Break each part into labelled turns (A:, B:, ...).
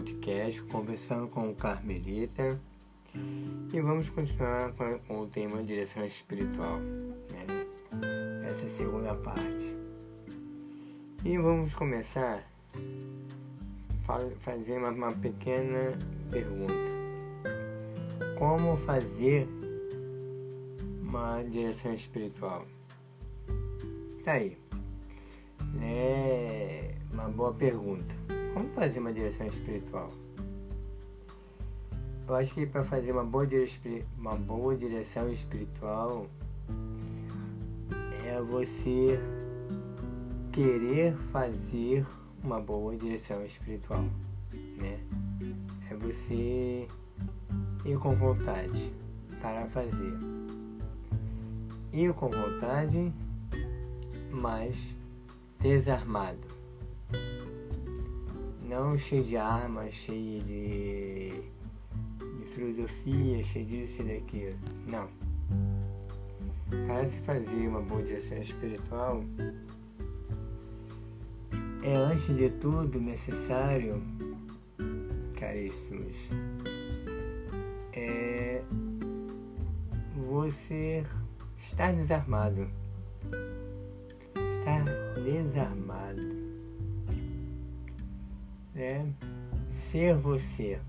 A: podcast Conversando com o Carmelita e vamos continuar com, o tema direção espiritual, né? essa é segunda parte. E vamos começar fazer uma, uma pequena pergunta: Como fazer uma direção espiritual? Tá aí. É uma boa pergunta. Como fazer uma direção espiritual? Eu acho que para fazer uma boa, uma boa direção espiritual é você querer fazer uma boa direção espiritual, né? É você ir com vontade para fazer. Ir com vontade, mas desarmado. Não cheio de armas, cheio de, de filosofia, cheio disso, cheio daquilo. Não. Para se fazer uma boa direção espiritual, é antes de tudo necessário, caríssimos, é você estar desarmado. Estar desarmado. Né? Ser você.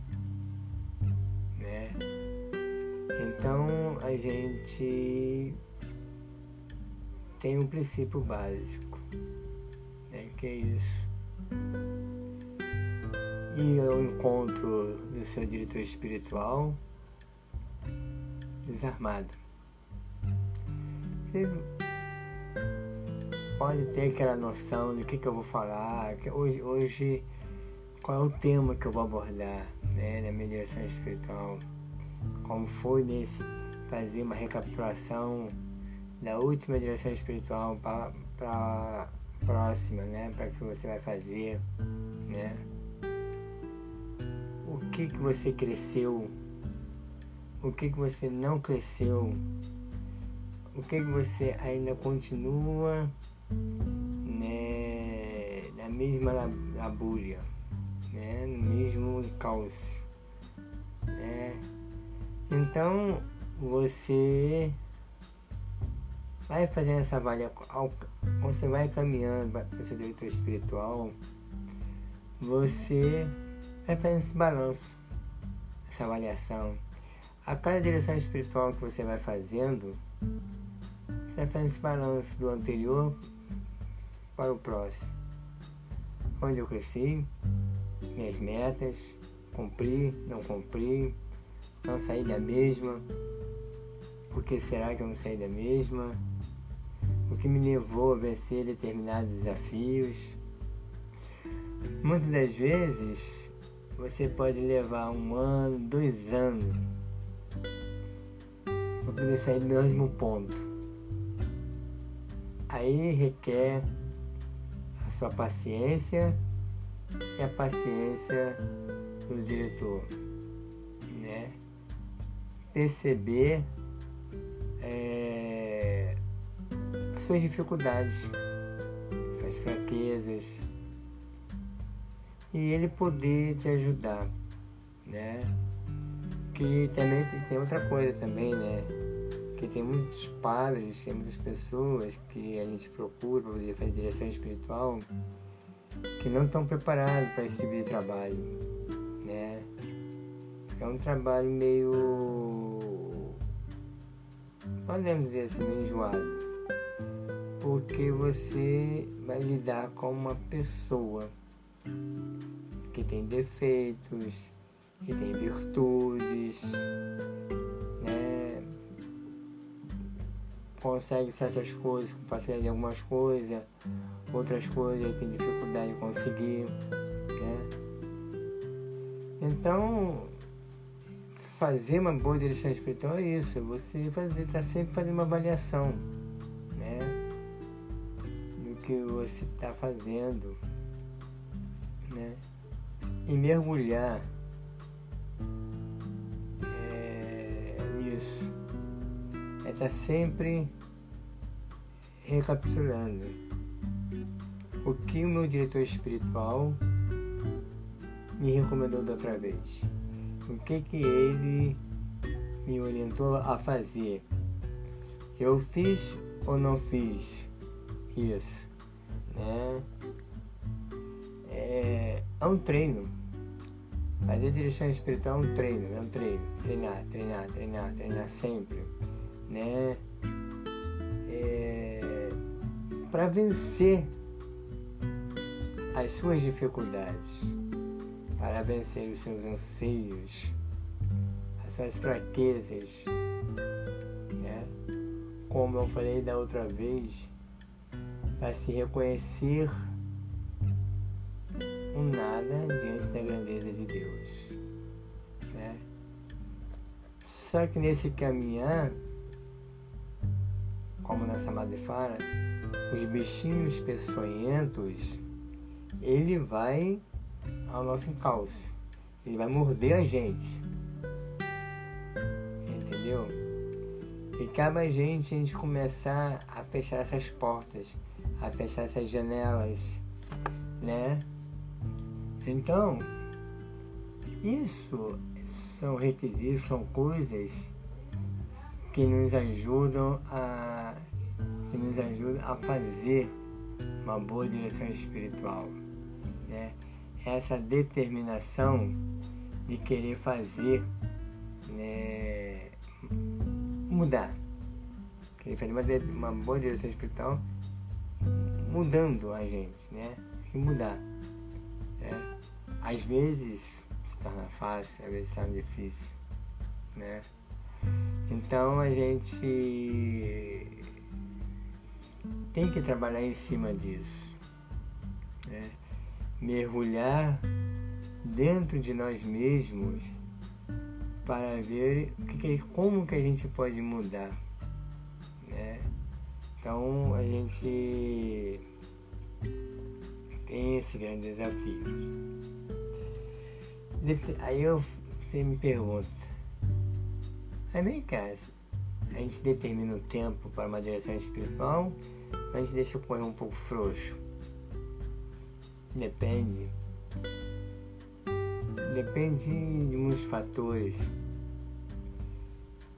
A: Né? Então a gente tem um princípio básico que é isso. E ao encontro do seu diretor espiritual desarmado. Você pode ter aquela noção do que, que eu vou falar, que hoje, hoje qual é o tema que eu vou abordar né, na minha direção espiritual. Como foi nesse fazer uma recapitulação da última direção espiritual para próxima, né? Para que você vai fazer, né? O que que você cresceu? O que que você não cresceu? O que que você ainda continua, né? Na mesma labúria, né? No mesmo cálcio, né? Então você vai fazendo essa avaliação, você vai caminhando para o seu diretor espiritual, você vai fazendo esse balanço, essa avaliação. A cada direção espiritual que você vai fazendo, você vai fazendo esse balanço do anterior para o próximo. Onde eu cresci, minhas metas, cumpri, não cumpri, não saí da mesma, por que será que eu não saí da mesma? o que me levou a vencer determinados desafios. Muitas das vezes você pode levar um ano, dois anos para poder sair do mesmo ponto. Aí requer a sua paciência e a paciência do diretor, né? Perceber é, suas dificuldades, suas fraquezas e ele poder te ajudar, né? Que também tem outra coisa também, né? Que tem muitos padres, tem muitas pessoas que a gente procura para fazer direção espiritual que não estão preparados para esse tipo de trabalho, né? É um trabalho meio, podemos dizer assim, meio enjoado porque você vai lidar com uma pessoa que tem defeitos, que tem virtudes, consegue certas coisas, facilidade algumas coisas, outras coisas tem dificuldade de conseguir. Né? Então, fazer uma boa direção espiritual é isso, você fazer, tá sempre fazendo uma avaliação que você está fazendo, né? E mergulhar é, nisso. É estar tá sempre recapitulando o que o meu diretor espiritual me recomendou da outra vez? O que que ele me orientou a fazer? Eu fiz ou não fiz isso? Né? É, é um treino. Fazer direção espiritual é um treino, é um treino. Treinar, treinar, treinar, treinar sempre. Né? É, Para vencer as suas dificuldades, para vencer os seus anseios, as suas fraquezas, né? Como eu falei da outra vez, para se reconhecer um nada diante da grandeza de Deus, né? Só que nesse caminhar, como nossa madre fala, os bichinhos peçonhentos ele vai ao nosso encalço. Ele vai morder a gente. Entendeu? E cabe a gente a gente começar a fechar essas portas, a fechar essas janelas, né? Então, isso são requisitos, são coisas que nos ajudam a que nos ajudam a fazer uma boa direção espiritual né? essa determinação de querer fazer né, mudar. Querer fazer uma, uma boa direção espiritual mudando a gente, né? E mudar. Né? Às vezes se torna fácil, às vezes se torna difícil. Né? Então a gente tem que trabalhar em cima disso. Né? mergulhar dentro de nós mesmos para ver que, como que a gente pode mudar. Né? Então a gente tem esse grande desafio. Aí eu, você me pergunta, aí vem cá, a gente determina o tempo para uma direção espiritual, mas deixa correr um pouco frouxo. Depende. Depende de muitos fatores.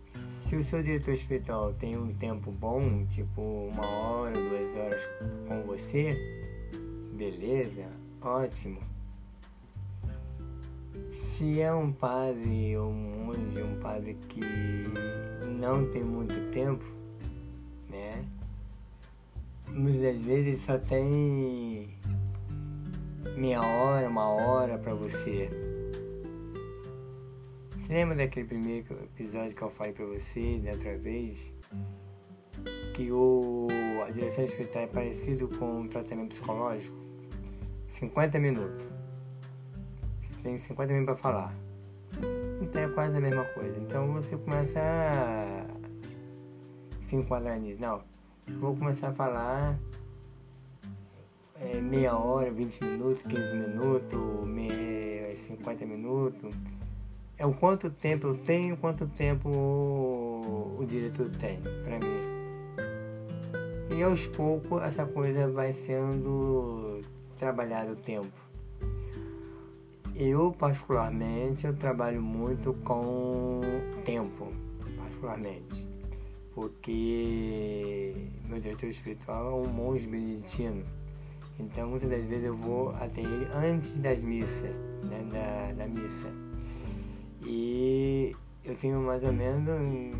A: Se o seu diretor espiritual tem um tempo bom, tipo uma hora, duas horas com você, beleza, ótimo. Se é um padre ou um monge, um padre que não tem muito tempo, né? Muitas vezes só tem meia hora, uma hora para você. Você lembra daquele primeiro episódio que eu falei para você da outra vez? Que o, a direção espiritual é parecido com um tratamento psicológico? 50 minutos. Tem 50 minutos para falar. Então é quase a mesma coisa. Então você começa a se enquadrar nisso. Não, vou começar a falar é, meia hora, 20 minutos, 15 minutos, meia, 50 minutos. É o quanto tempo eu tenho, quanto tempo o, diretor tem para mim. E aos poucos essa coisa vai sendo trabalhada o tempo. Eu particularmente eu trabalho muito com tempo, particularmente, porque meu diretor espiritual é um monge beneditino. Então muitas das vezes eu vou até ele antes das missas, né, da, da missa. E eu tenho mais ou menos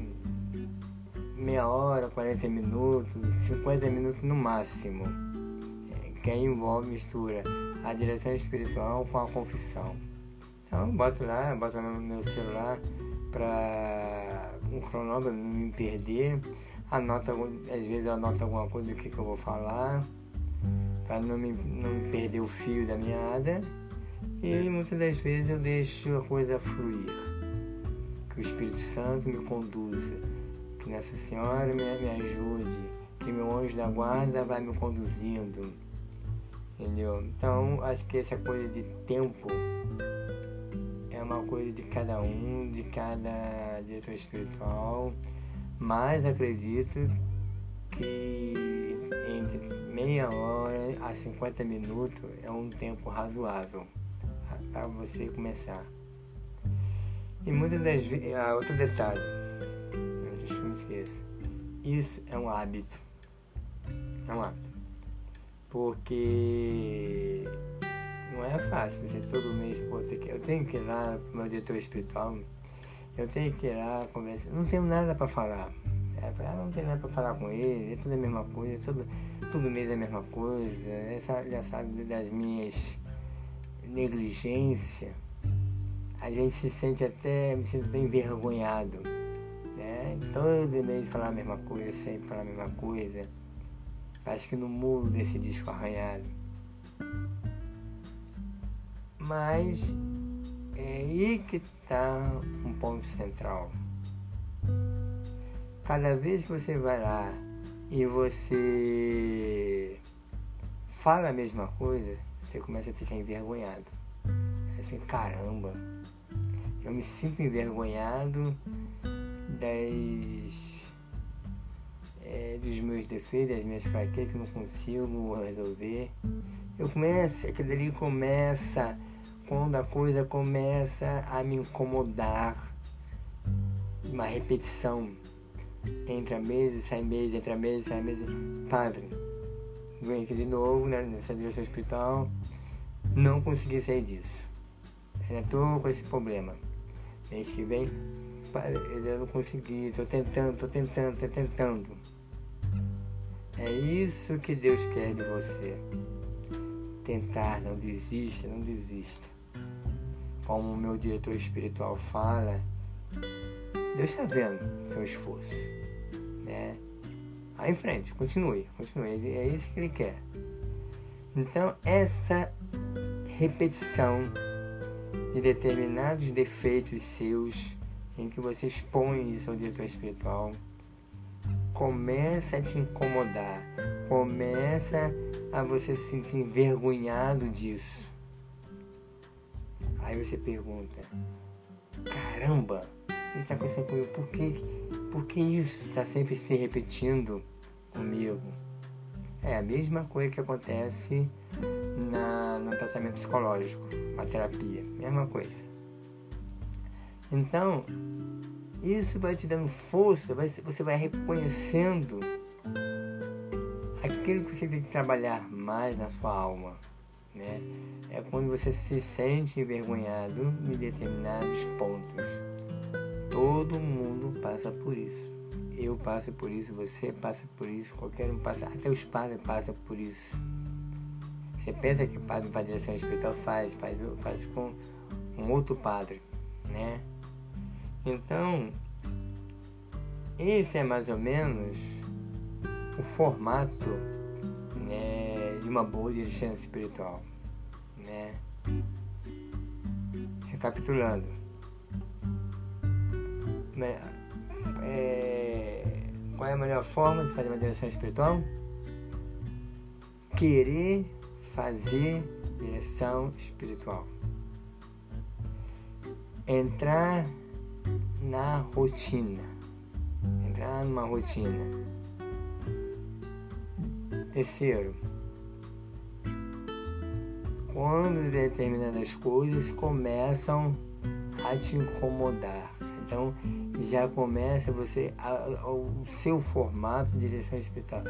A: meia hora, 40 minutos, 50 minutos no máximo, é, que envolve mistura a direção espiritual com a confissão. Então boto lá, boto no meu celular para um cronômetro não me perder, anoto, às vezes eu anoto alguma coisa do que, que eu vou falar para não me, não me perder o fio da meada. E muitas das vezes eu deixo a coisa fluir. Que o Espírito Santo me conduza. Que Nossa Senhora me, me ajude. Que meu anjo da guarda vai me conduzindo. Entendeu? Então, acho que essa coisa de tempo é uma coisa de cada um, de cada diretor espiritual. Mas acredito que entre meia hora a 50 minutos é um tempo razoável para você começar. E muitas das vezes. Ah, outro detalhe, eu me esqueça. Isso é um hábito. É um hábito. Porque não é fácil você todo mês, você eu tenho que ir lá pro meu diretor espiritual, eu tenho que ir lá conversar, não tenho nada para falar. É, não tenho nada para falar com ele, é tudo a mesma coisa, tudo, todo mês é a mesma coisa, essa, já sabe das minhas negligência, a gente se sente até, me sinto até envergonhado. Né? Todo mês falar a mesma coisa, sempre falar a mesma coisa. Acho que no muro desse disco arranhado. Mas é aí que está um ponto central. Cada vez que você vai lá e você fala a mesma coisa, você começa a ficar envergonhado. É assim, caramba, eu me sinto envergonhado das, dos meus defeitos, das minhas fraquezas que eu não consigo resolver. Eu começo, aquilo ali começa, quando a coisa começa a me incomodar, uma repetição entre a mesa sai mesa, entre a mesa sai mesa. Padre, vem aqui de novo né, nessa direção espiritual, não consegui sair disso. Ainda estou com esse problema. Mês que vem, eu não consegui, estou tentando, estou tentando, estou tentando. É isso que Deus quer de você. Tentar, não desista, não desista. Como o meu diretor espiritual fala, Deus está vendo seu esforço. Né? Aí em frente, continue, continue. É isso que ele quer. Então, essa repetição de determinados defeitos seus, em que você expõe isso ao diretor espiritual, começa a te incomodar, começa a você se sentir envergonhado disso. Aí você pergunta: caramba, ele está acontecendo comigo? Por que, por que isso está sempre se repetindo comigo? É a mesma coisa que acontece na, no tratamento psicológico, na terapia, mesma coisa. Então, isso vai te dando força, vai, você vai reconhecendo aquilo que você tem que trabalhar mais na sua alma. Né? É quando você se sente envergonhado em determinados pontos. Todo mundo passa por isso eu passo por isso, você passa por isso, qualquer um passa, até os padres passam por isso. Você pensa que o padre para direção espiritual faz, faz, faz com um outro padre, né? Então, esse é mais ou menos o formato né, de uma boa direção espiritual, né? Recapitulando, né, é, qual é a melhor forma de fazer uma direção espiritual? Querer fazer direção espiritual. Entrar na rotina. Entrar numa rotina. Terceiro, quando determinadas coisas começam a te incomodar. Então já começa você a, a, o seu formato de direção espiritual.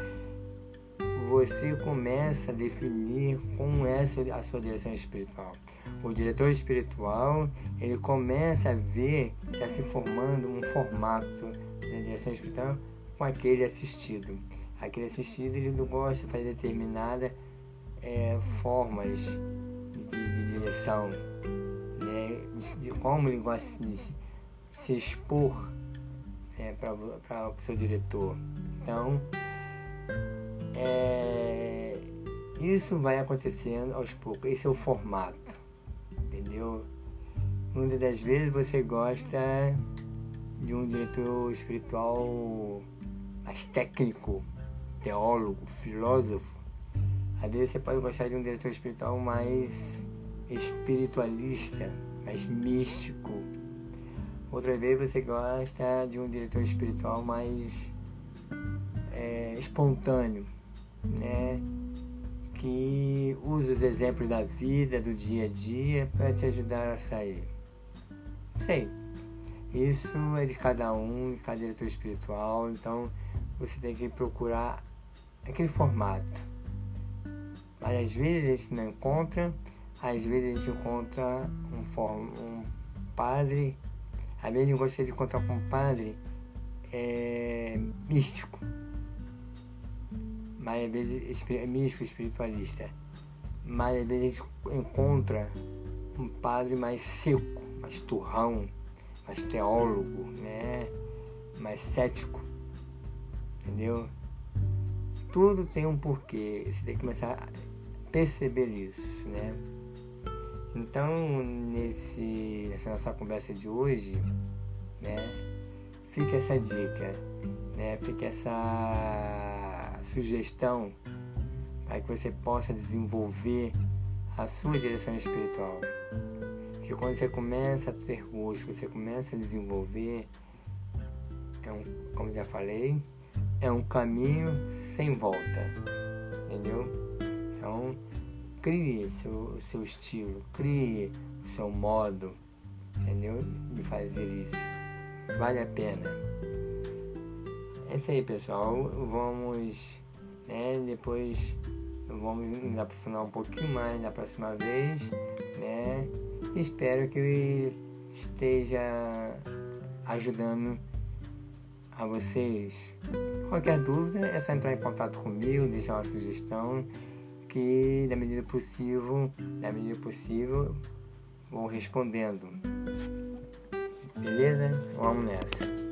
A: Você começa a definir como é a sua direção espiritual. O diretor espiritual ele começa a ver que está se formando um formato de direção espiritual com aquele assistido. Aquele assistido ele não gosta de fazer determinadas é, formas de, de, direção, né? de, de, como ele gosta de se expor é, para o seu diretor. Então, é, isso vai acontecendo aos poucos. Esse é o formato, entendeu? Muitas das vezes você gosta de um diretor espiritual mais técnico, teólogo, filósofo. Às vezes você pode gostar de um diretor espiritual mais espiritualista, mais místico, Outra vez você gosta de um diretor espiritual mais é, espontâneo, né? Que use os exemplos da vida, do dia a dia, para te ajudar a sair. Sei. Isso é de cada um, de cada diretor espiritual, então você tem que procurar aquele formato. Mas às vezes a gente não encontra, às vezes a gente encontra um, um padre, às vezes a gente gostaria de encontrar com um padre é, místico, mas às vezes é místico espiritualista, mas às vezes a gente encontra um padre mais seco, mais turrão, mais teólogo, né? mais cético, entendeu? Tudo tem um porquê, você tem que começar a perceber isso, né? Então, nesse, nessa nossa conversa de hoje, né, fica essa dica, né, fica essa sugestão para que você possa desenvolver a sua direção espiritual. Porque quando você começa a ter gosto, você começa a desenvolver, é um, como já falei, é um caminho sem volta, entendeu? Então, crie seu, seu estilo, crie o seu modo, entendeu? De fazer isso. Vale a pena. É isso aí, pessoal. Vamos, né, depois vamos nos aprofundar um pouquinho mais na próxima vez, né? Espero que esteja ajudando a vocês. Qualquer dúvida é só entrar em contato comigo, deixar uma sugestão que na medida possível, na medida possível, vou respondendo. Beleza? Vamos nessa.